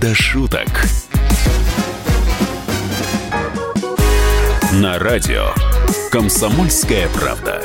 до шуток. На радио «Комсомольская правда».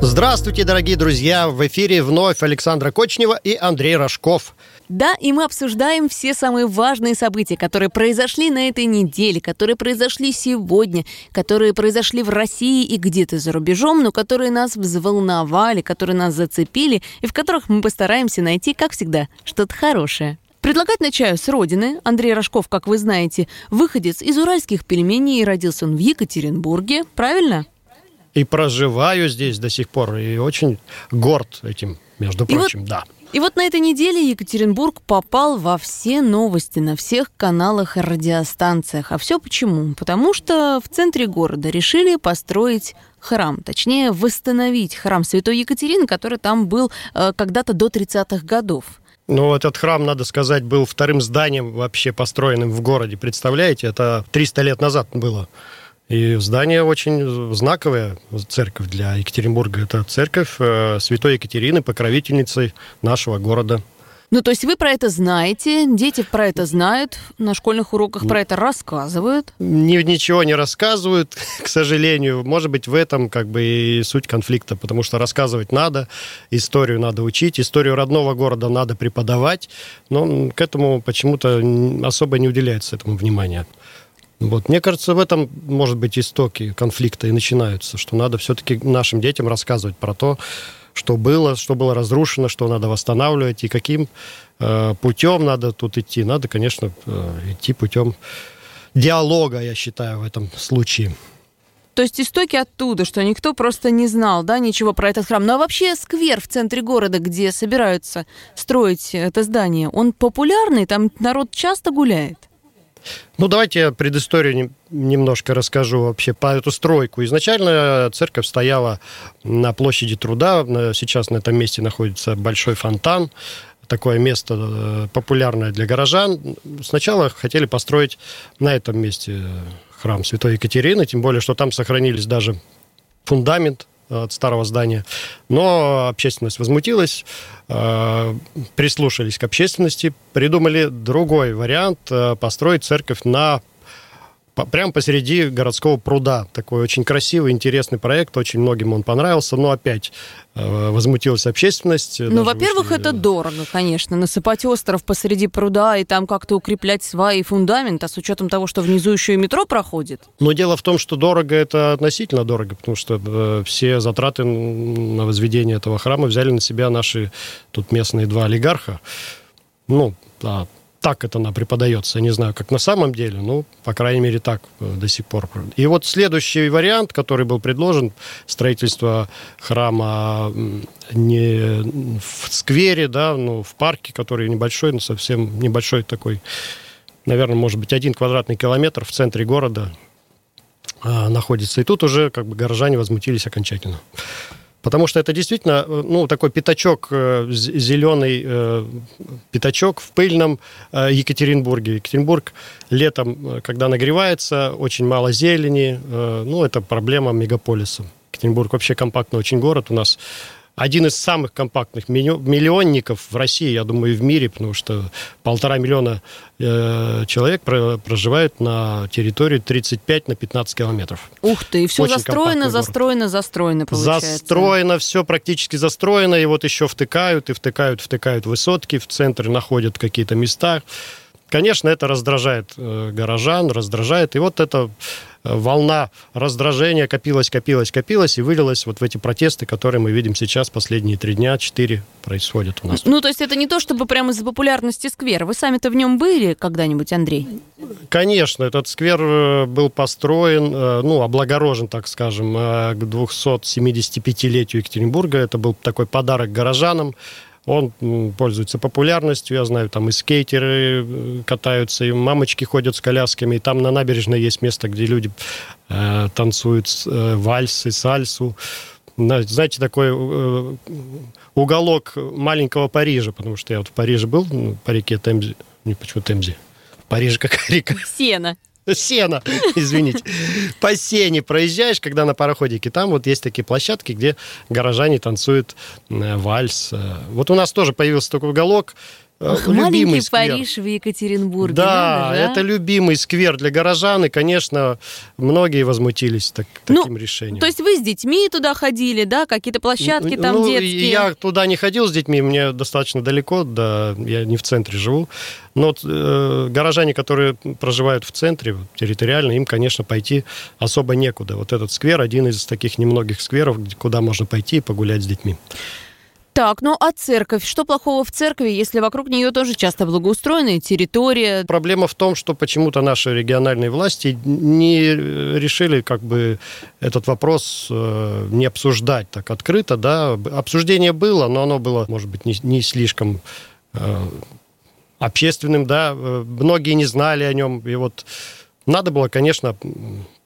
Здравствуйте, дорогие друзья! В эфире вновь Александра Кочнева и Андрей Рожков. Да, и мы обсуждаем все самые важные события, которые произошли на этой неделе, которые произошли сегодня, которые произошли в России и где-то за рубежом, но которые нас взволновали, которые нас зацепили и в которых мы постараемся найти, как всегда, что-то хорошее. Предлагать начаю с родины. Андрей Рожков, как вы знаете, выходец из уральских пельменей и родился он в Екатеринбурге, правильно? И проживаю здесь до сих пор, и очень горд этим, между прочим, вот, да. И вот на этой неделе Екатеринбург попал во все новости на всех каналах и радиостанциях. А все почему? Потому что в центре города решили построить храм, точнее восстановить храм Святой Екатерины, который там был э, когда-то до 30-х годов. Ну, этот храм, надо сказать, был вторым зданием вообще построенным в городе. Представляете, это 300 лет назад было. И здание очень знаковое, церковь для Екатеринбурга. Это церковь э, Святой Екатерины, покровительницы нашего города. Ну, то есть вы про это знаете, дети про это знают, на школьных уроках про это рассказывают? Ни, ничего не рассказывают, к сожалению. Может быть, в этом как бы и суть конфликта, потому что рассказывать надо, историю надо учить, историю родного города надо преподавать, но к этому почему-то особо не уделяется этому внимания. Вот. Мне кажется, в этом, может быть, истоки конфликта и начинаются, что надо все-таки нашим детям рассказывать про то, что было, что было разрушено, что надо восстанавливать и каким э, путем надо тут идти. Надо, конечно, э, идти путем диалога, я считаю, в этом случае. То есть истоки оттуда, что никто просто не знал, да, ничего про этот храм. Ну а вообще сквер в центре города, где собираются строить это здание, он популярный, там народ часто гуляет? Ну, давайте я предысторию немножко расскажу вообще по эту стройку. Изначально церковь стояла на площади труда. Сейчас на этом месте находится большой фонтан. Такое место э, популярное для горожан. Сначала хотели построить на этом месте храм Святой Екатерины, тем более, что там сохранились даже фундамент от старого здания. Но общественность возмутилась, э, прислушались к общественности, придумали другой вариант э, построить церковь на прямо посреди городского пруда. Такой очень красивый, интересный проект, очень многим он понравился, но опять э, возмутилась общественность. Ну, во-первых, вышли... это дорого, конечно, насыпать остров посреди пруда и там как-то укреплять сваи и фундамент, а с учетом того, что внизу еще и метро проходит. Но дело в том, что дорого это относительно дорого, потому что э, все затраты на возведение этого храма взяли на себя наши тут местные два олигарха. Ну, да, так это она преподается. не знаю, как на самом деле, ну, по крайней мере, так э, до сих пор. И вот следующий вариант, который был предложен, строительство храма не в сквере, да, ну, в парке, который небольшой, но совсем небольшой такой, наверное, может быть, один квадратный километр в центре города а, находится. И тут уже как бы горожане возмутились окончательно. Потому что это действительно, э, ну, такой пятачок, э, зеленый э, пятачок в пыльном Екатеринбурге. Екатеринбург летом, когда нагревается, очень мало зелени. Ну, это проблема мегаполиса. Екатеринбург вообще компактный очень город. У нас один из самых компактных миллионников в России, я думаю, и в мире, потому что полтора миллиона э, человек проживают на территории 35 на 15 километров. Ух ты, и все Очень застроено, застроено, застроено, получается. Застроено, все практически застроено, и вот еще втыкают, и втыкают, втыкают высотки, в центре находят какие-то места. Конечно, это раздражает э, горожан, раздражает. И вот эта э, волна раздражения копилась, копилась, копилась и вылилась вот в эти протесты, которые мы видим сейчас последние три дня, четыре происходят у нас. Ну, то есть это не то, чтобы прямо из-за популярности сквера. Вы сами-то в нем были когда-нибудь, Андрей? Конечно, этот сквер э, был построен, ну, облагорожен, так скажем, к 275-летию Екатеринбурга. Это был такой подарок горожанам. Он пользуется популярностью, я знаю, там и скейтеры э, катаются, и мамочки ходят с колясками, и там на набережной есть место, где люди э, танцуют э, вальсы, сальсу. Знаете, такой э, уголок маленького Парижа, потому что я вот в Париже был, ну, по реке Темзе, не почему Темзе, в Париже какая река? Сена. Сена, извините. По сене проезжаешь, когда на пароходике. Там вот есть такие площадки, где горожане танцуют э, вальс. Э. Вот у нас тоже появился такой уголок. Э, Ах, маленький сквер. Париж в Екатеринбурге. Да, надо, это любимый сквер для горожан, и, конечно, многие возмутились так, ну, таким решением. То есть вы с детьми туда ходили, да, какие-то площадки там ну, детские? Я туда не ходил с детьми, мне достаточно далеко, да, я не в центре живу. Но э, горожане, которые проживают в центре, территориально, им, конечно, пойти особо некуда. Вот этот сквер один из таких немногих скверов, куда можно пойти и погулять с детьми. Так, ну а церковь? Что плохого в церкви, если вокруг нее тоже часто благоустроенная территория? Проблема в том, что почему-то наши региональные власти не решили как бы этот вопрос э, не обсуждать так открыто, да. Обсуждение было, но оно было, может быть, не, не слишком э, общественным, да. Многие не знали о нем, и вот надо было, конечно,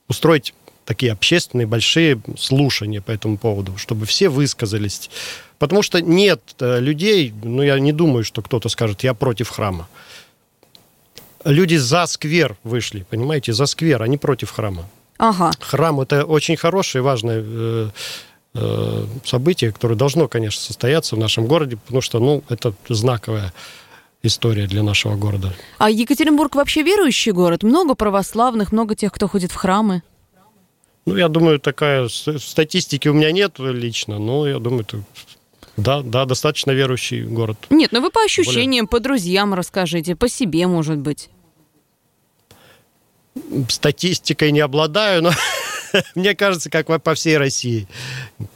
устроить такие общественные большие слушания по этому поводу, чтобы все высказались. Потому что нет э, людей, ну я не думаю, что кто-то скажет, я против храма. Люди за сквер вышли, понимаете, за сквер, а не против храма. Ага. Храм это очень хорошее, важное э, э, событие, которое должно, конечно, состояться в нашем городе, потому что, ну, это знаковая история для нашего города. А Екатеринбург вообще верующий город? Много православных, много тех, кто ходит в храмы? Ну, я думаю, такая статистики у меня нет лично, но я думаю, это да, да, достаточно верующий город. Нет, ну вы по ощущениям, Более... по друзьям расскажите, по себе, может быть. Статистикой не обладаю, но мне кажется, как по всей России.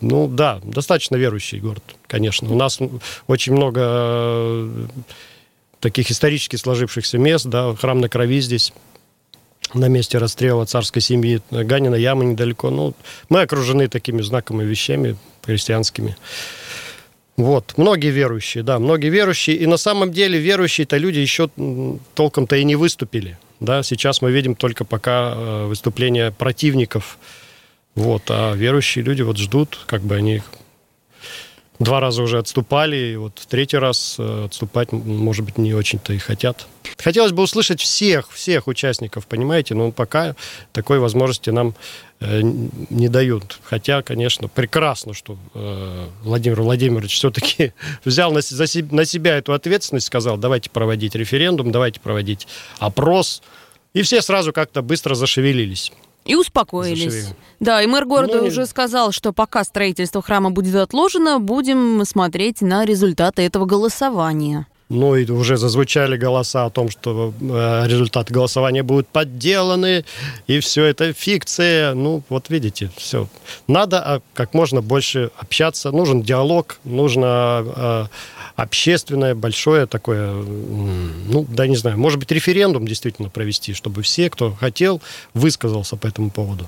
Ну да, достаточно верующий город, конечно. У нас очень много э, таких исторически сложившихся мест, да, храм на крови здесь на месте расстрела царской семьи Ганина яма недалеко. Ну, мы окружены такими знакомыми вещами христианскими. Вот, многие верующие, да, многие верующие. И на самом деле верующие это люди еще толком-то и не выступили. Да, сейчас мы видим только пока э, выступления противников. Вот, а верующие люди вот ждут, как бы они два раза уже отступали, и вот в третий раз э, отступать, может быть, не очень-то и хотят. Хотелось бы услышать всех, всех участников, понимаете, но пока такой возможности нам э, не дают. Хотя, конечно, прекрасно, что э, Владимир Владимирович все-таки взял на, на себя эту ответственность, сказал, давайте проводить референдум, давайте проводить опрос, и все сразу как-то быстро зашевелились. И успокоились. Зашевели. Да, и мэр города ну, уже сказал, что пока строительство храма будет отложено, будем смотреть на результаты этого голосования. Ну и уже зазвучали голоса о том, что э, результаты голосования будут подделаны, и все это фикция. Ну, вот видите, все. Надо а, как можно больше общаться, нужен диалог, нужно э, общественное, большое такое, ну, да, не знаю, может быть, референдум действительно провести, чтобы все, кто хотел, высказался по этому поводу.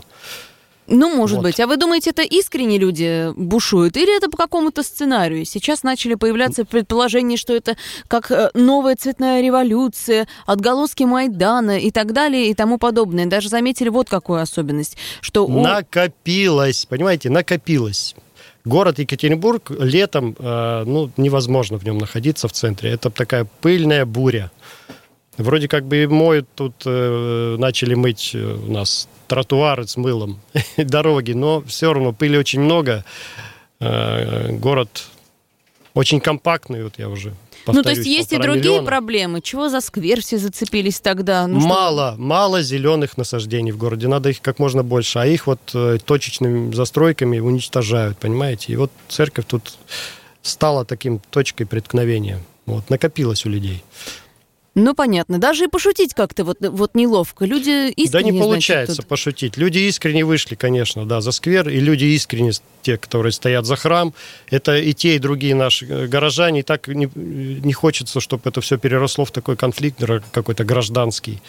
Ну, может вот. быть. А вы думаете, это искренне люди бушуют? Или это по какому-то сценарию? Сейчас начали появляться предположения, что это как э, новая цветная революция, отголоски Майдана и так далее и тому подобное. Даже заметили вот какую особенность, что... Накопилось, понимаете, накопилось. Город Екатеринбург летом, э, ну, невозможно в нем находиться в центре. Это такая пыльная буря. Вроде как бы и моют тут, э, начали мыть у нас тротуары с мылом, дороги, но все равно пыли очень много. Э, город очень компактный, вот я уже повторюсь, Ну, то есть есть и другие миллиона. проблемы. Чего за сквер все зацепились тогда? Ну, мало, что... мало зеленых насаждений в городе. Надо их как можно больше. А их вот э, точечными застройками уничтожают, понимаете? И вот церковь тут стала таким точкой преткновения. Вот, накопилось у людей. Ну, понятно. Даже и пошутить как-то вот, вот неловко. Люди искренне... Да не получается значит, тут... пошутить. Люди искренне вышли, конечно, да, за сквер. И люди искренне, те, которые стоят за храм. Это и те, и другие наши э, горожане. И так не, не хочется, чтобы это все переросло в такой конфликт какой-то гражданский.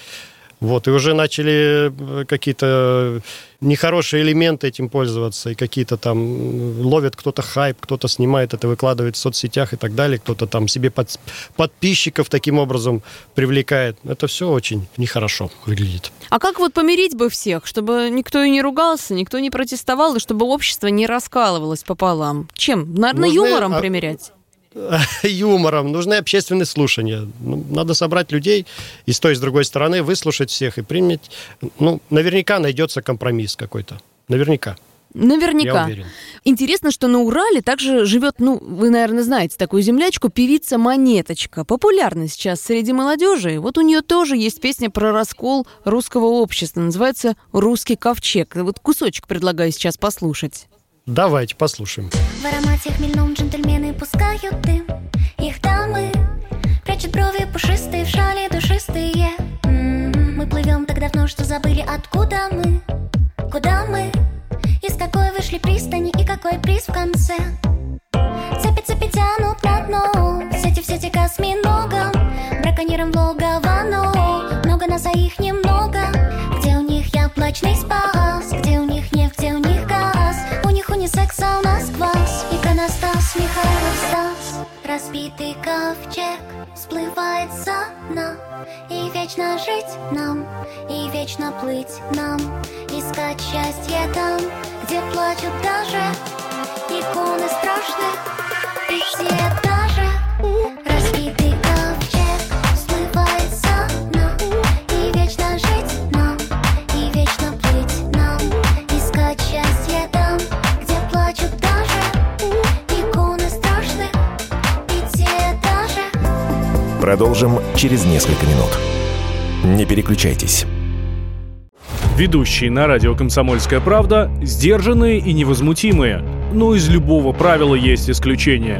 Вот, и уже начали э, какие-то нехорошие элементы этим пользоваться, и какие-то там ловят кто-то хайп, кто-то снимает это, выкладывает в соцсетях и так далее, кто-то там себе под, подписчиков таким образом привлекает. Это все очень нехорошо выглядит. А как вот помирить бы всех, чтобы никто и не ругался, никто не протестовал, и чтобы общество не раскалывалось пополам? Чем? Наверное, Нужны... юмором примерять? юмором, нужны общественные слушания. Ну, надо собрать людей и с той, и с другой стороны выслушать всех и принять. Ну, наверняка найдется компромисс какой-то. Наверняка. Наверняка. Интересно, что на Урале также живет, ну, вы, наверное, знаете такую землячку, певица Монеточка. Популярна сейчас среди молодежи. Вот у нее тоже есть песня про раскол русского общества. Называется «Русский ковчег». Вот кусочек предлагаю сейчас послушать. Давайте послушаем. В аромате хмельном джентльмены пускают дым Их дамы прячут брови пушистые в шале душистые М-м-м. Мы плывем так давно, что забыли откуда мы Куда мы? Из какой вышли пристани и какой приз в конце Цепи цепи тянут на дно Сети сети к осьминогам Браконьерам в логово, но Много нас, а их немного Где у них яблочный спас Разбитый ковчег всплывает со дна. И вечно жить нам, и вечно плыть нам. Искать счастье там, где плачут даже Иконы страшны, Продолжим через несколько минут. Не переключайтесь. Ведущие на радио «Комсомольская правда» сдержанные и невозмутимые. Но из любого правила есть исключение.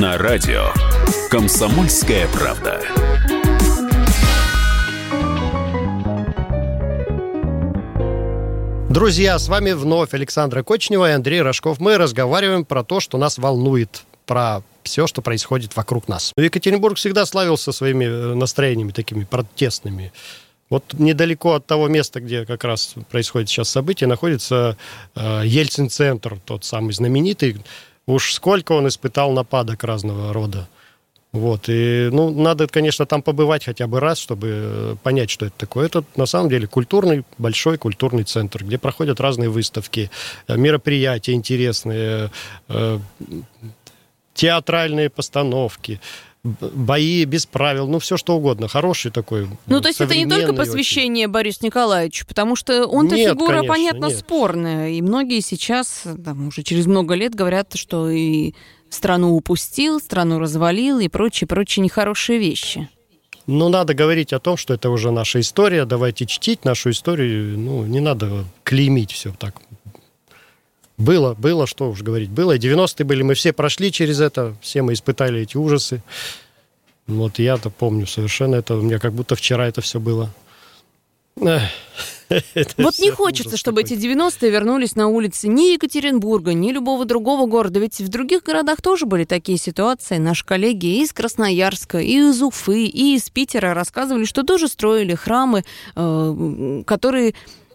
На радио «Комсомольская правда». Друзья, с вами вновь Александра Кочнева и Андрей Рожков. Мы разговариваем про то, что нас волнует, про все, что происходит вокруг нас. Екатеринбург всегда славился своими э, настроениями такими протестными. Вот недалеко от того места, где как раз происходит сейчас событие, находится э, Ельцин-центр, тот самый знаменитый. Уж сколько он испытал нападок разного рода. Вот, и, ну, надо, конечно, там побывать хотя бы раз, чтобы э, понять, что это такое. Это, на самом деле, культурный, большой культурный центр, где проходят разные выставки, э, мероприятия интересные, э, театральные постановки, бои без правил, ну, все что угодно. Хороший такой, Ну, то есть это не только современный очень. посвящение Борису Николаевичу, потому что он-то Нет, фигура, конечно, понятно, нет. спорная. И многие сейчас, там, уже через много лет говорят, что и страну упустил, страну развалил и прочие-прочие нехорошие вещи. Ну, надо говорить о том, что это уже наша история, давайте чтить нашу историю, ну, не надо клеймить все так. Было, было, что уж говорить, было. И 90-е были, мы все прошли через это, все мы испытали эти ужасы. Вот я-то помню совершенно это, у меня как будто вчера это все было. Вот не хочется, чтобы эти 90-е вернулись на улицы ни Екатеринбурга, ни любого другого города. Ведь в других городах тоже были такие ситуации. Наши коллеги из Красноярска, и из Уфы, и из Питера рассказывали, что тоже строили храмы, э, которые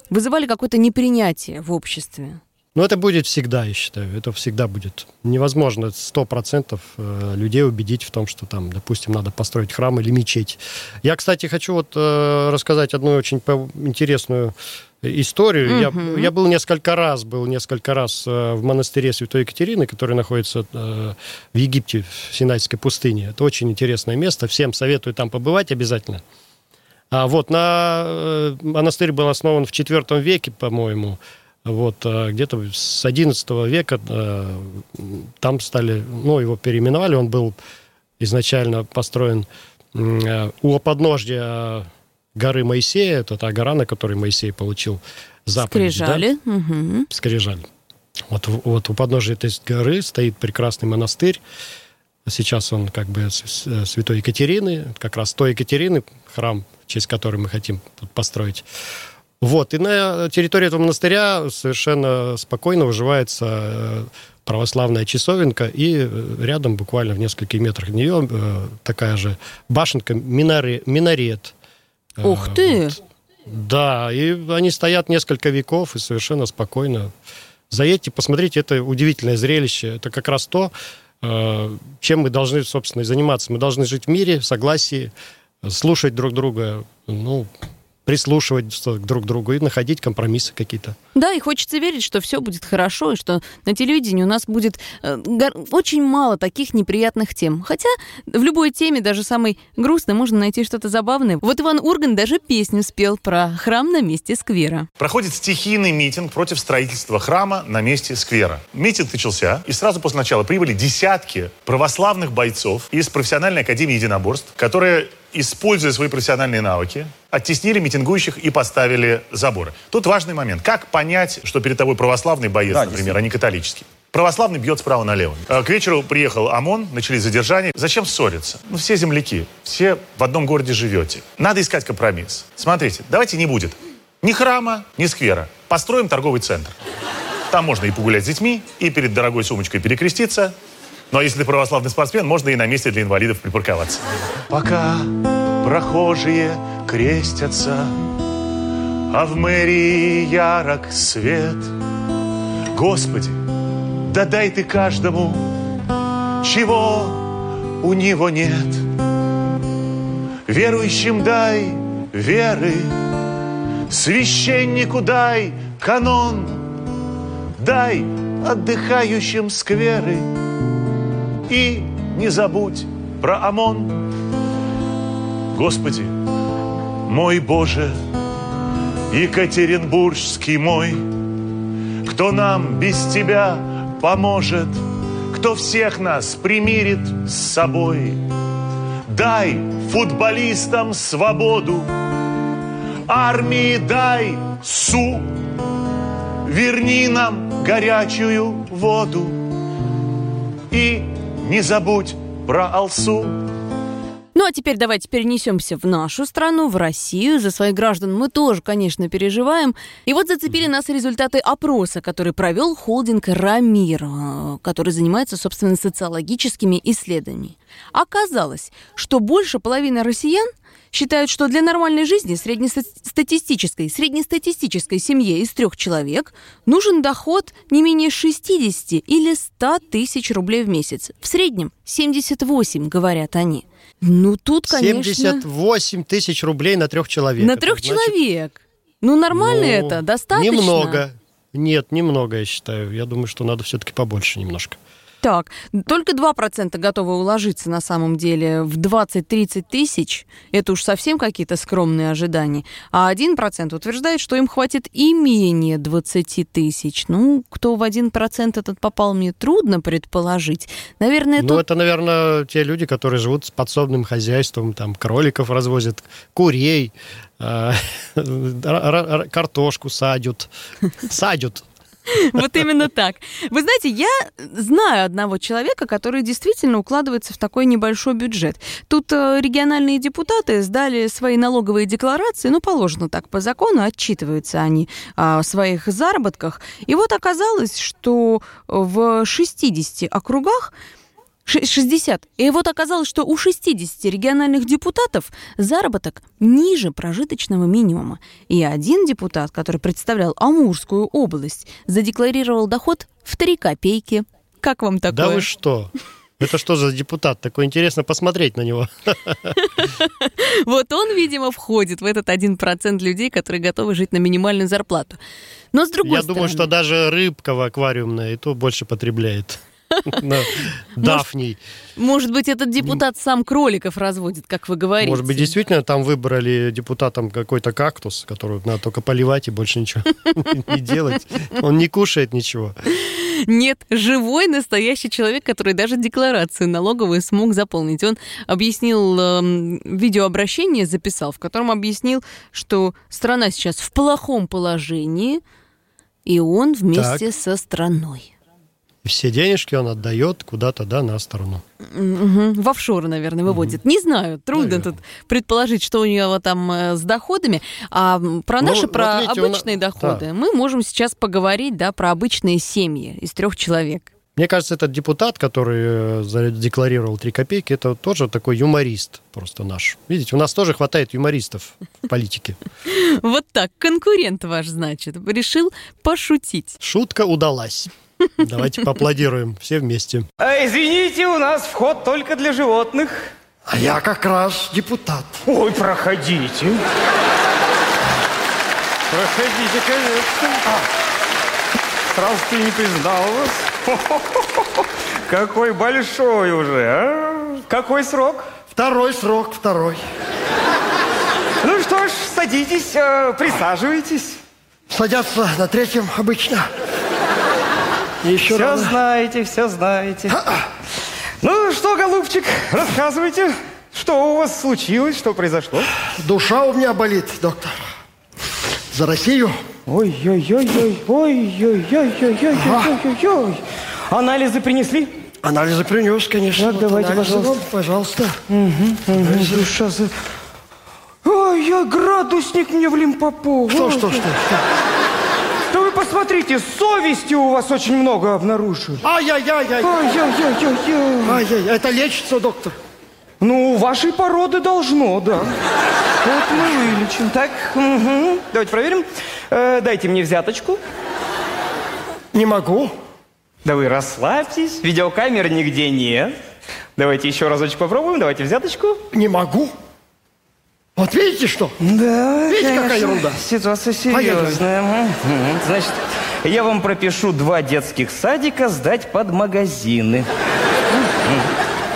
вызывали какое-то непринятие в обществе. Ну, это будет всегда, я считаю. Это всегда будет. Невозможно сто процентов э, людей убедить в том, что там, допустим, надо построить храм или мечеть. Я, кстати, хочу вот э, рассказать одну очень интересную историю. Я, я был несколько раз, был несколько раз э, в монастыре Святой Екатерины, который находится в Египте, в Синайской пустыне. Это очень интересное место. Всем советую там побывать обязательно. А вот на монастырь был основан в IV веке, по-моему. Вот э, где-то с XI века э, там стали, ну его переименовали. Он был изначально построен э, у подножья горы Моисея. Это та гора, на которой Моисей получил заповедь. да? Скрижали. Мгм. Скрижаль. Вот, в- вот у подножия этой горы стоит прекрасный монастырь. Сейчас он как бы святой Екатерины, как раз той Екатерины, храм, в честь которой мы хотим построить. Вот, и на территории этого монастыря совершенно спокойно выживается э, православная часовенка, и э, рядом, буквально в нескольких метрах от нее, э, такая же башенка, минаре, минарет. Ух ты! вот. Да, и они стоят несколько веков и совершенно спокойно. Заедьте, посмотрите, это удивительное зрелище. Это как раз то, чем мы должны, собственно, и заниматься. Мы должны жить в мире, в согласии, слушать друг друга, ну, прислушиваться друг к другу и находить компромиссы какие-то. Да, и хочется верить, что все будет хорошо, и что на телевидении у нас будет э, очень мало таких неприятных тем. Хотя в любой теме, даже самой грустной, можно найти что-то забавное. Вот Иван Урган даже песню спел про храм на месте сквера. Проходит стихийный митинг против строительства храма на месте сквера. Митинг начался, и сразу после начала прибыли десятки православных бойцов из профессиональной академии единоборств, которые используя свои профессиональные навыки, оттеснили митингующих и поставили заборы. Тут важный момент. Как понять, что перед тобой православный боец, Да, например, а не католический? Православный бьет справа налево. Э, К вечеру приехал ОМОН, начались задержания. Зачем ссориться? Ну, все земляки, все в одном городе живете. Надо искать компромисс. Смотрите, давайте не будет ни храма, ни сквера. Построим торговый центр. Там можно и погулять с детьми, и перед дорогой сумочкой перекреститься. Ну а если ты православный спортсмен, можно и на месте для инвалидов припарковаться. Пока прохожие крестятся, а в мэрии ярок свет. Господи, да дай ты каждому, чего у него нет. Верующим дай веры, священнику дай канон, дай отдыхающим скверы. И не забудь про ОМОН. Господи, мой Боже, Екатеринбургский мой, кто нам без Тебя поможет, кто всех нас примирит с собой. Дай футболистам свободу, армии дай су, верни нам горячую воду и не забудь про Алсу. Ну а теперь давайте перенесемся в нашу страну, в Россию. За своих граждан мы тоже, конечно, переживаем. И вот зацепили нас результаты опроса, который провел холдинг «Рамир», э, который занимается, собственно, социологическими исследованиями. Оказалось, что больше половины россиян считают, что для нормальной жизни среднестатистической, среднестатистической семье из трех человек нужен доход не менее 60 или 100 тысяч рублей в месяц. В среднем 78, говорят они. Ну, тут, конечно... 78 тысяч рублей на трех человек. На трех значит, человек. Ну, нормально ну, это? Достаточно? Немного. Нет, немного, я считаю. Я думаю, что надо все-таки побольше немножко. Так, только 2% готовы уложиться на самом деле в 20-30 тысяч. Это уж совсем какие-то скромные ожидания. А 1% утверждает, что им хватит и менее 20 тысяч. Ну, кто в 1% этот попал, мне трудно предположить. Наверное, Ну, тут... это, наверное, те люди, которые живут с подсобным хозяйством, там, кроликов развозят, курей, э, картошку садят. Садят. Вот именно так. Вы знаете, я знаю одного человека, который действительно укладывается в такой небольшой бюджет. Тут э, региональные депутаты сдали свои налоговые декларации, ну, положено так по закону, отчитываются они о своих заработках. И вот оказалось, что в 60 округах 60. И вот оказалось, что у 60 региональных депутатов заработок ниже прожиточного минимума. И один депутат, который представлял Амурскую область, задекларировал доход в 3 копейки. Как вам такое? Да вы что? Это что за депутат? Такое интересно посмотреть на него. Вот он, видимо, входит в этот 1% людей, которые готовы жить на минимальную зарплату. Но с другой Я стороны... думаю, что даже рыбка в аквариумная и то больше потребляет. На Дафний. Может быть, этот депутат сам кроликов разводит, как вы говорите. Может быть, действительно там выбрали депутатом какой-то кактус, который надо только поливать и больше ничего не делать. Он не кушает ничего. Нет, живой настоящий человек, который даже декларацию налоговую смог заполнить. Он объяснил, эм, видеообращение записал, в котором объяснил, что страна сейчас в плохом положении, и он вместе со страной. Все денежки он отдает куда-то, да, на сторону. Мгм. В офшоры, наверное, выводит. Не знаю, трудно Наверно. тут предположить, что у него там э, с доходами. А про Ну, наши, вот про видите, обычные доходы да. мы можем сейчас поговорить, да, про обычные семьи из трех человек. Мне кажется, этот депутат, который э, задекларировал 3 копейки, это тоже такой юморист просто наш. Видите, у нас тоже хватает юмористов в политике. Вот так, конкурент ваш, значит, решил пошутить. Шутка удалась. Давайте поаплодируем все вместе. А, извините, у нас вход только для животных. А я как раз депутат. Ой, проходите. Проходите, конечно. А, сразу ты не признал вас. Какой большой уже, а? Какой срок? Второй срок, второй. Ну что ж, садитесь, э, присаживайтесь. Садятся на третьем обычно. Еще все рано. знаете, все знаете. Ну что, голубчик, рассказывайте, что у вас случилось, что произошло? Душа у меня болит, доктор. За Россию. Ой-ой-ой-ой, ой-ой-ой-ой-ой-ой-ой. Анализы принесли? Анализы принес, конечно. Так, Вот давайте, анализы пожалуйста. вам, пожалуйста. Душа за... Ой, я градусник мне в Лимпопо. Что, что, что, что? Посмотрите, совести у вас очень много обнаружили. Ай-яй-яй-яй. Ай-яй-яй-яй-яй. Ай-яй, это лечится, доктор. Ну, вашей породы должно, да. Вот мы вылечим. Так, мгм. давайте проверим. Э, дайте мне взяточку. Не могу. Да вы расслабьтесь, видеокамер нигде нет. Давайте еще разочек попробуем, давайте взяточку. Не могу. Вот видите что? Да, Видите, какая ерунда? Ситуация Поехали. серьезная. Мгм. Значит, я вам пропишу два детских садика сдать под магазины.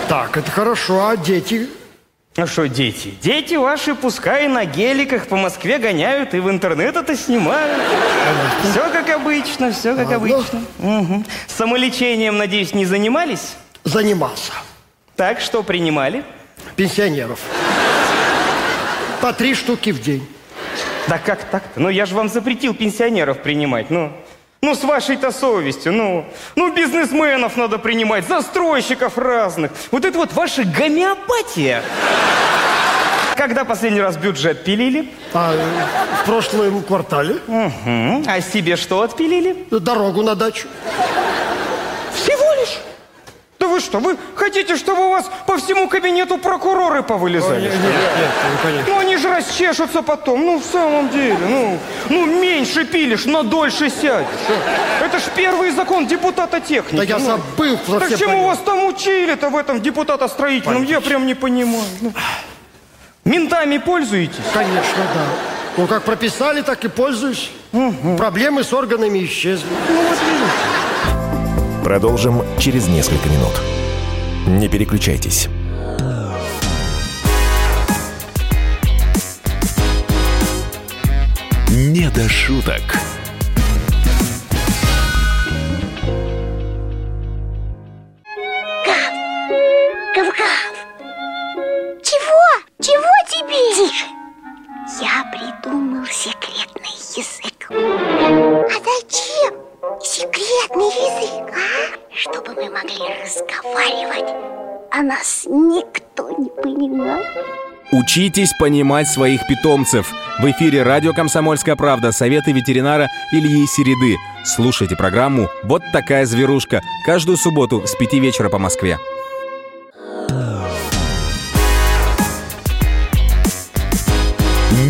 Так, это хорошо, а дети? А что дети? Дети ваши пускай на геликах по Москве гоняют и в интернет это снимают. Все как обычно, все как обычно. Мгм. Самолечением, надеюсь, не занимались? Занимался. Так, что принимали? Пенсионеров. По три штуки в день. Да как так-то? Ну, я же вам запретил пенсионеров принимать, ну. Ну, с вашей-то совестью, ну. Ну, бизнесменов надо принимать, застройщиков разных. Вот это вот ваша гомеопатия. Когда последний раз бюджет пилили? А в прошлом квартале Мгм. А себе что отпилили? дорогу на дачу. Всего лишь? Да вы что, вы хотите, чтобы у вас по всему кабинету прокуроры повылезали? Нет, нет, нет, ну, конечно. Ну, они же расчешутся потом. Ну, в самом деле, ну, ну меньше пилишь, но дольше сядешь. Это ж первый закон депутата техники. Да я ну. забыл Так совсем. чему понять. вас там учили-то в этом депутата строительном? Я прям не понимаю. Ну, Ментами пользуетесь? Конечно, да. Ну, как прописали, так и пользуюсь. Проблемы с органами исчезли. Продолжим через несколько минут. Не переключайтесь. «Не до шуток». Гав-гав. Чего? Чего тебе? Тише. Я придумал секретный язык. А зачем секретный язык, а? Чтобы мы могли разговаривать, а нас никто не понимал. Учитесь понимать своих питомцев. В эфире радио «Комсомольская правда» советы ветеринара Ильи Середы. Слушайте программу «Вот такая зверушка» каждую субботу с 5 вечера по Москве.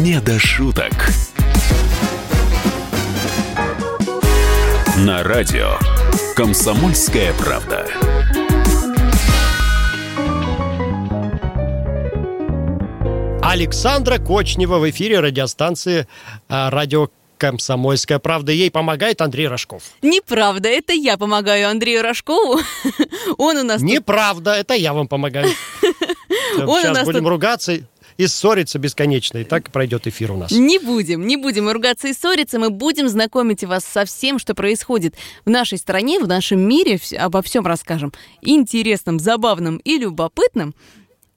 «Не до шуток». На радио «Комсомольская правда». Александра Кочнева в эфире радиостанции а, радио «Комсомольская правда». Ей помогает Андрей Рожков. Неправда, это я помогаю Андрею Рожкову. Он у нас тут- Неправда, это я вам помогаю. Он у Сейчас нас будем тут- ругаться и ссориться бесконечно. И так пройдет эфир у нас. Не будем, не будем ругаться и ссориться, мы будем знакомить вас со всем, что происходит в нашей стране, в нашем мире, обо всем расскажем. Интересным, забавным и любопытным.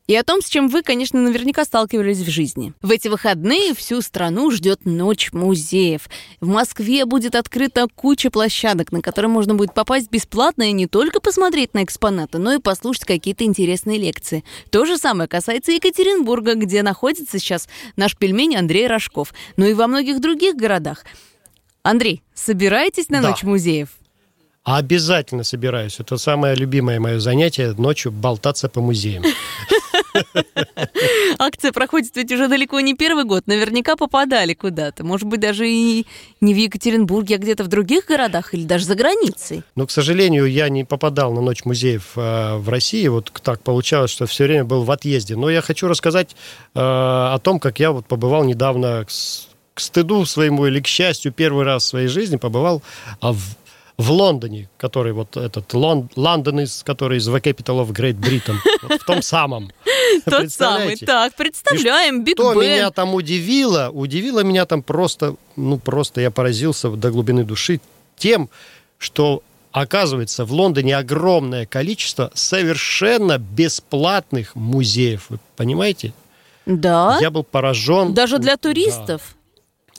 И о том, с чем вы, конечно, наверняка сталкивались в жизни. В эти выходные всю страну ждет ночь музеев. В Москве будет открыта куча площадок, на которые можно будет попасть бесплатно и не только посмотреть на экспонаты, но и послушать какие-то интересные лекции. То же самое касается Екатеринбурга, где находится сейчас наш пельмень Андрей Рожков. Ну и во многих других городах. Андрей, собираетесь на Да. ночь музеев? Обязательно собираюсь. Это самое любимое мое занятие ночью болтаться по музеям. Акция проходит ведь уже далеко не первый год. Наверняка попадали куда-то. Может быть, даже и не в Екатеринбурге, а где-то в других городах или даже за границей. Но, к сожалению, я не попадал на Ночь музеев э, в России. Вот так получалось, что все время был в отъезде. Но я хочу рассказать э, о том, как я вот побывал недавно к, стыду своему или к счастью первый раз в своей жизни побывал а, в, в Лондоне, который вот этот Лон, Лондон, из, который из The Capital of Great Britain, вот в том самом. Тот самый. Так, представляем, Биг Что меня там удивило? Удивило меня там просто, ну просто я поразился до глубины души тем, что оказывается в Лондоне огромное количество совершенно бесплатных музеев. Вы понимаете? Да? Я был поражен. Даже для туристов?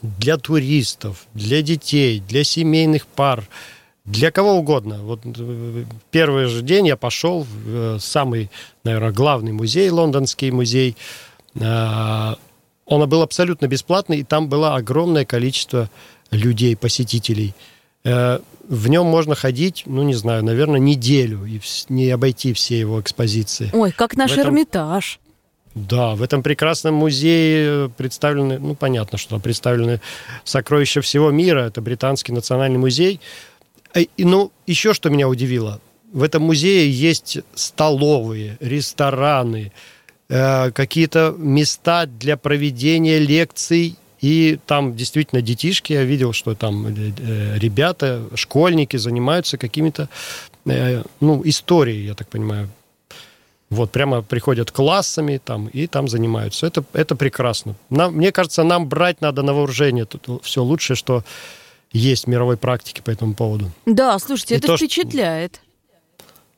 Для туристов, для детей, для семейных пар, для кого угодно. Вот э, первый же день я пошел в э, самый, наверное, главный музей, лондонский музей. А, Он был абсолютно бесплатный, и там было огромное количество людей, посетителей. Э, В нем можно ходить, ну, не знаю, наверное, неделю и не обойти все его экспозиции. Ой, как наш В этом- Эрмитаж. Да, в этом прекрасном музее представлены, ну, понятно, что представлены сокровища всего мира. Это Британский национальный музей. Ну, еще что меня удивило. В этом музее есть столовые, рестораны, э, какие-то места для проведения лекций. И там действительно детишки, я видел, что там э, э, ребята, школьники занимаются какими-то, ну, историей, я так понимаю, вот, прямо приходят классами там и там занимаются. Это, это прекрасно. Нам, мне кажется, нам брать надо на вооружение тут все лучшее, что есть в мировой практике по этому поводу. Да, слушайте, И это то, впечатляет.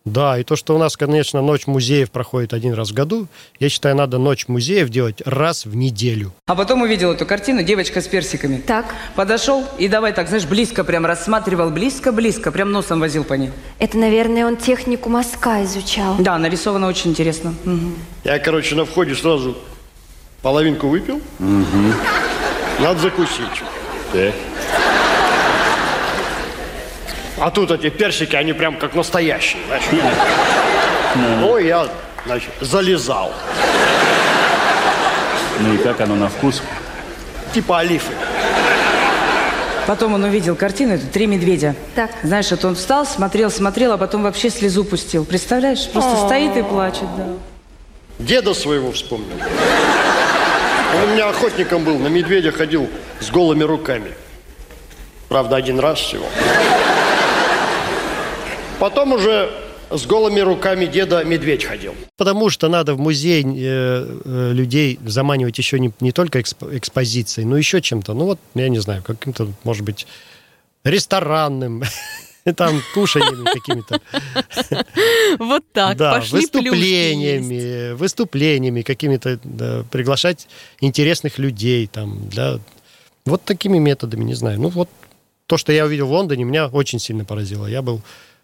Да, и то, что у нас, конечно, ночь музеев проходит один раз в году, я считаю, надо ночь музеев делать раз в неделю. А потом увидел эту картину «Девочка с персиками». Так. Подошел и давай так, знаешь, близко прям рассматривал, близко-близко, прям носом возил по ней. Это, наверное, он технику мазка изучал. Да, нарисовано очень интересно. Мгм. Я, короче, на входе сразу половинку выпил. Надо закусить. А тут эти персики, они прям как настоящие, знаешь. Ой, я, значит, залезал. Ну и как оно на вкус? Типа олифы. Потом он увидел картину, это «Три медведя». Так. Знаешь, это он встал, смотрел, смотрел, а потом вообще слезу пустил. Представляешь? Просто стоит и плачет, да. Деда своего вспомнил. Он у меня охотником был, на медведя ходил с голыми руками. Правда, один раз всего. Потом уже с голыми руками деда медведь ходил. Потому что надо в музей э, э, людей заманивать еще не, не только эксп- экспозицией, но еще чем-то. Ну вот, я не знаю, каким-то, может быть, ресторанным, там, кушаньями какими-то. Вот так, да, пошли выступлениями, выступлениями какими-то, да, приглашать интересных людей там, для... Вот такими методами, не знаю. Ну вот то, что я увидел в Лондоне, меня очень сильно поразило. Я был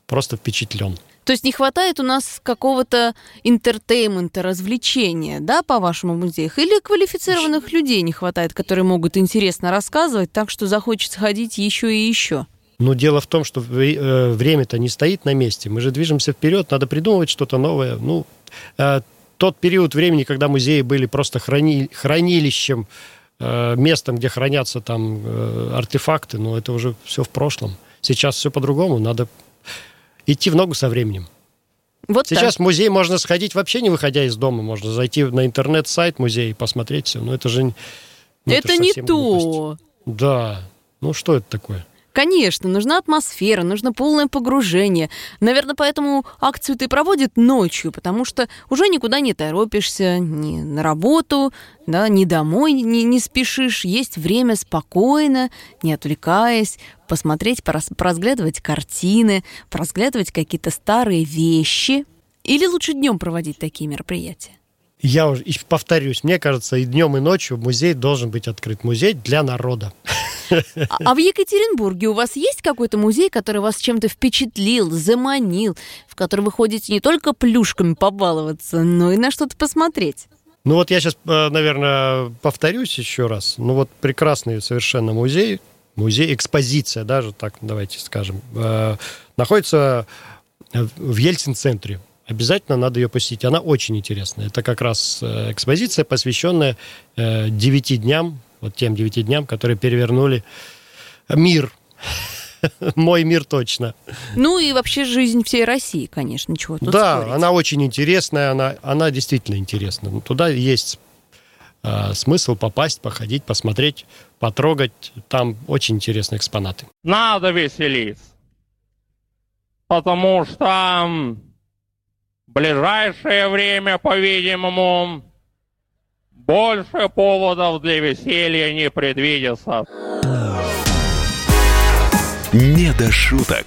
просто впечатлен. То есть не хватает у нас какого-то entertainment а, развлечения, да, по вашему музею? Или квалифицированных людей не хватает, которые могут интересно рассказывать, так что захочется ходить еще и еще? Но дело в том, что э, время-то не стоит на месте. Мы же движемся вперед, надо придумывать что-то новое. Ну, э, тот период времени, когда музеи были просто храни- хранилищем, э, местом, где хранятся там артефакты, но это уже все в прошлом. Сейчас все по-другому, надо идти в ногу со временем. Вот Сейчас так. в музей можно сходить вообще не выходя из дома, можно зайти на интернет-сайт музея и посмотреть все. Но это же ну, это ж не то. глупость. Да. Ну что это такое? Конечно, нужна атмосфера, нужно полное погружение. Наверное, поэтому акцию ты проводит ночью, потому что уже никуда не торопишься, ни на работу, да, ни домой не, не спешишь. Есть время спокойно, не отвлекаясь, посмотреть, порас- поразглядывать картины, поразглядывать какие-то старые вещи. Или лучше днем проводить такие мероприятия? Я уже повторюсь, мне кажется, и днем, и ночью музей должен быть открыт. Музей для народа. А, а в Екатеринбурге у вас есть какой-то музей, который вас чем-то впечатлил, заманил, в который вы ходите не только плюшками побаловаться, но и на что-то посмотреть? Ну вот я сейчас, наверное, повторюсь еще раз. Ну вот прекрасный совершенно музей, музей, экспозиция даже, так давайте скажем, э, находится в Ельцин-центре. Обязательно надо ее посетить. Она очень интересная. Это как раз э, экспозиция, посвященная э, девяти дням, вот тем девяти дням, которые перевернули мир. Мой мир точно. Ну и вообще жизнь всей России, конечно, ничего тут Да, спорить. она очень интересная, она, она действительно интересна. Ну, Туда есть э, смысл попасть, походить, посмотреть, потрогать. Там очень интересные экспонаты. Надо веселиться. Потому что в ближайшее время, по-видимому, больше поводов для веселья не предвидится. Не до шуток.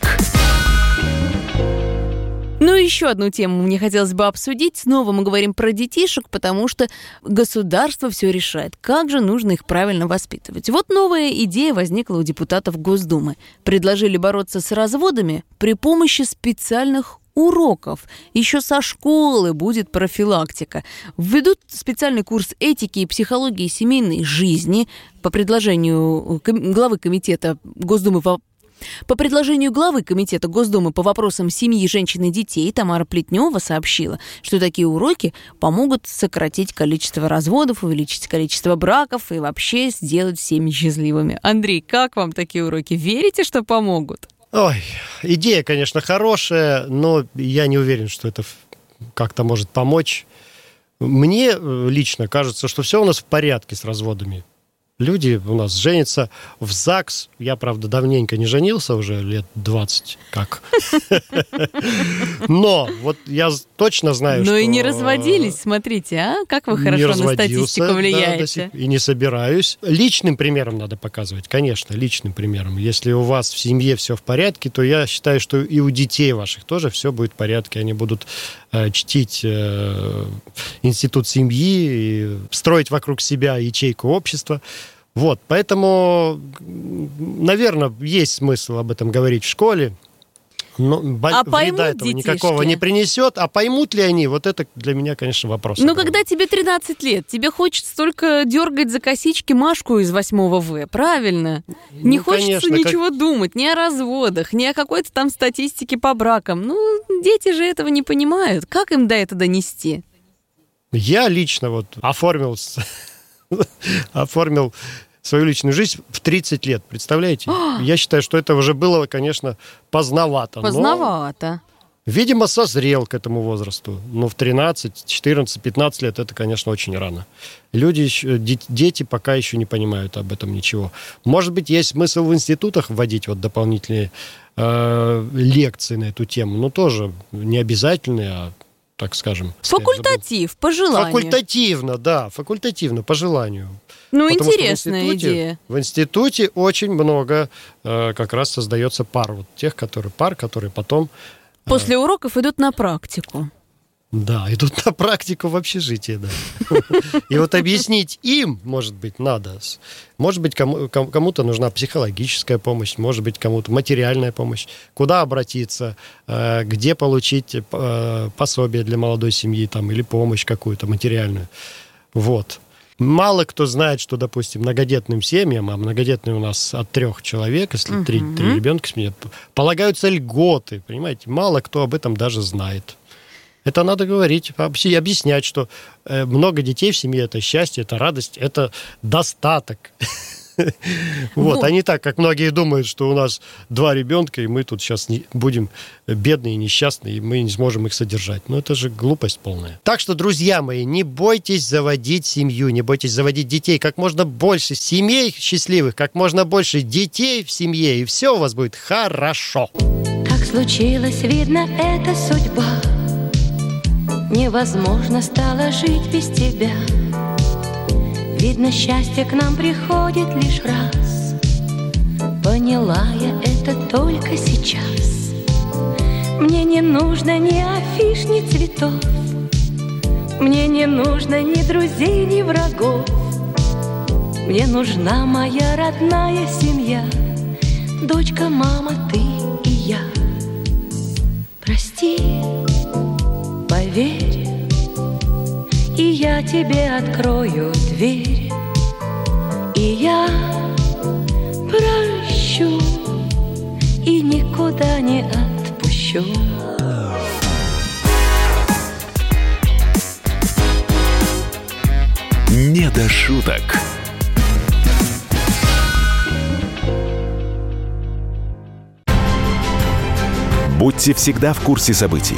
Ну, еще одну тему мне хотелось бы обсудить. Снова мы говорим про детишек, потому что государство все решает. Как же нужно их правильно воспитывать? Вот новая идея возникла у депутатов Госдумы. Предложили бороться с разводами при помощи специальных уроков. Еще со школы будет профилактика. Введут специальный курс этики и психологии семейной жизни по предложению ком- главы комитета Госдумы по по предложению главы Комитета Госдумы по вопросам семьи, женщин и детей Тамара Плетнева сообщила, что такие уроки помогут сократить количество разводов, увеличить количество браков и вообще сделать семьи счастливыми. Андрей, как вам такие уроки? Верите, что помогут? Ой, идея, конечно, хорошая, но я не уверен, что это как-то может помочь. Мне э, лично кажется, что все у нас в порядке с разводами. Люди у нас женятся в ЗАГС. Я, правда, давненько не женился, уже лет 20 как. Но вот я точно знаю, что... Ну и не разводились, смотрите, а? Как вы хорошо на статистику влияете. и не собираюсь. Личным примером надо показывать, конечно, личным примером. Если у вас в семье все в порядке, то я считаю, что и у детей ваших тоже все будет в порядке. Они будут э, чтить э, институт семьи, строить вокруг себя ячейку общества. Вот, поэтому, наверное, есть смысл об этом говорить в школе. Бо- А поймут этого никакого детишки? не принесет. А поймут ли они, вот это для меня, конечно, вопрос. Ну, когда тебе 13 лет, тебе хочется только дергать за косички Машку из 8 В, правильно? Не Ну, хочется конечно, как- ничего думать ни о разводах, ни о какой-то там статистике по бракам. Ну, дети же этого не понимают. Как им до этого донести? Я лично вот оформил, оформил свою личную жизнь в 30 лет, представляете? Я считаю, что это уже было, конечно, поздновато. но, Поздновато. видимо, созрел к этому возрасту. Но в 13, 14, 15 лет это, конечно, очень рано. Люди, дети пока еще не понимают об этом ничего. Может быть, есть смысл в институтах вводить вот дополнительные э, лекции на эту тему, но тоже не обязательные, а так скажем. Факультатив, по желанию. Факультативно, да, факультативно, по желанию. Ну, Потому в интересная институте- идея. В институте очень много э, как раз создается пар. Вот тех, которые пар, которые потом, После уроков идут на практику. Да, идут на практику в общежитие, да. И вот объяснить им, может быть, надо. Может быть, кому- ком- кому-то нужна психологическая помощь, может быть, кому-то материальная помощь. Куда обратиться, э, где получить э, пособие для молодой семьи там, или помощь какую-то материальную. Вот. Мало кто знает, что, допустим, многодетным семьям, а многодетные у нас от трех человек, если три, Мгм. три ребенка полагаются льготы, понимаете? Мало кто об этом даже знает. Это надо говорить, объяс- объяснять, что э, много детей в семье – это счастье, это радость, это достаток. Вот, Вот. а не так, как многие думают, что у нас два ребенка, и мы тут сейчас не- будем бедные, несчастные, и мы не сможем их содержать. Ну, это же глупость полная. Так что, друзья мои, не бойтесь заводить семью, не бойтесь заводить детей. Как можно больше семей счастливых, как можно больше детей в семье, и все у вас будет хорошо. Так случилось, видно, это судьба Невозможно стало жить без тебя. Видно, счастье к нам приходит лишь раз. Поняла я это только сейчас. Мне не нужно ни афиш, ни цветов. Мне не нужно ни друзей, ни врагов. Мне нужна моя родная семья. Дочка, мама, ты и я. Прости, поверь И я тебе открою дверь И я прощаю и никуда не отпущу. «Не до шуток». Будьте всегда в курсе событий.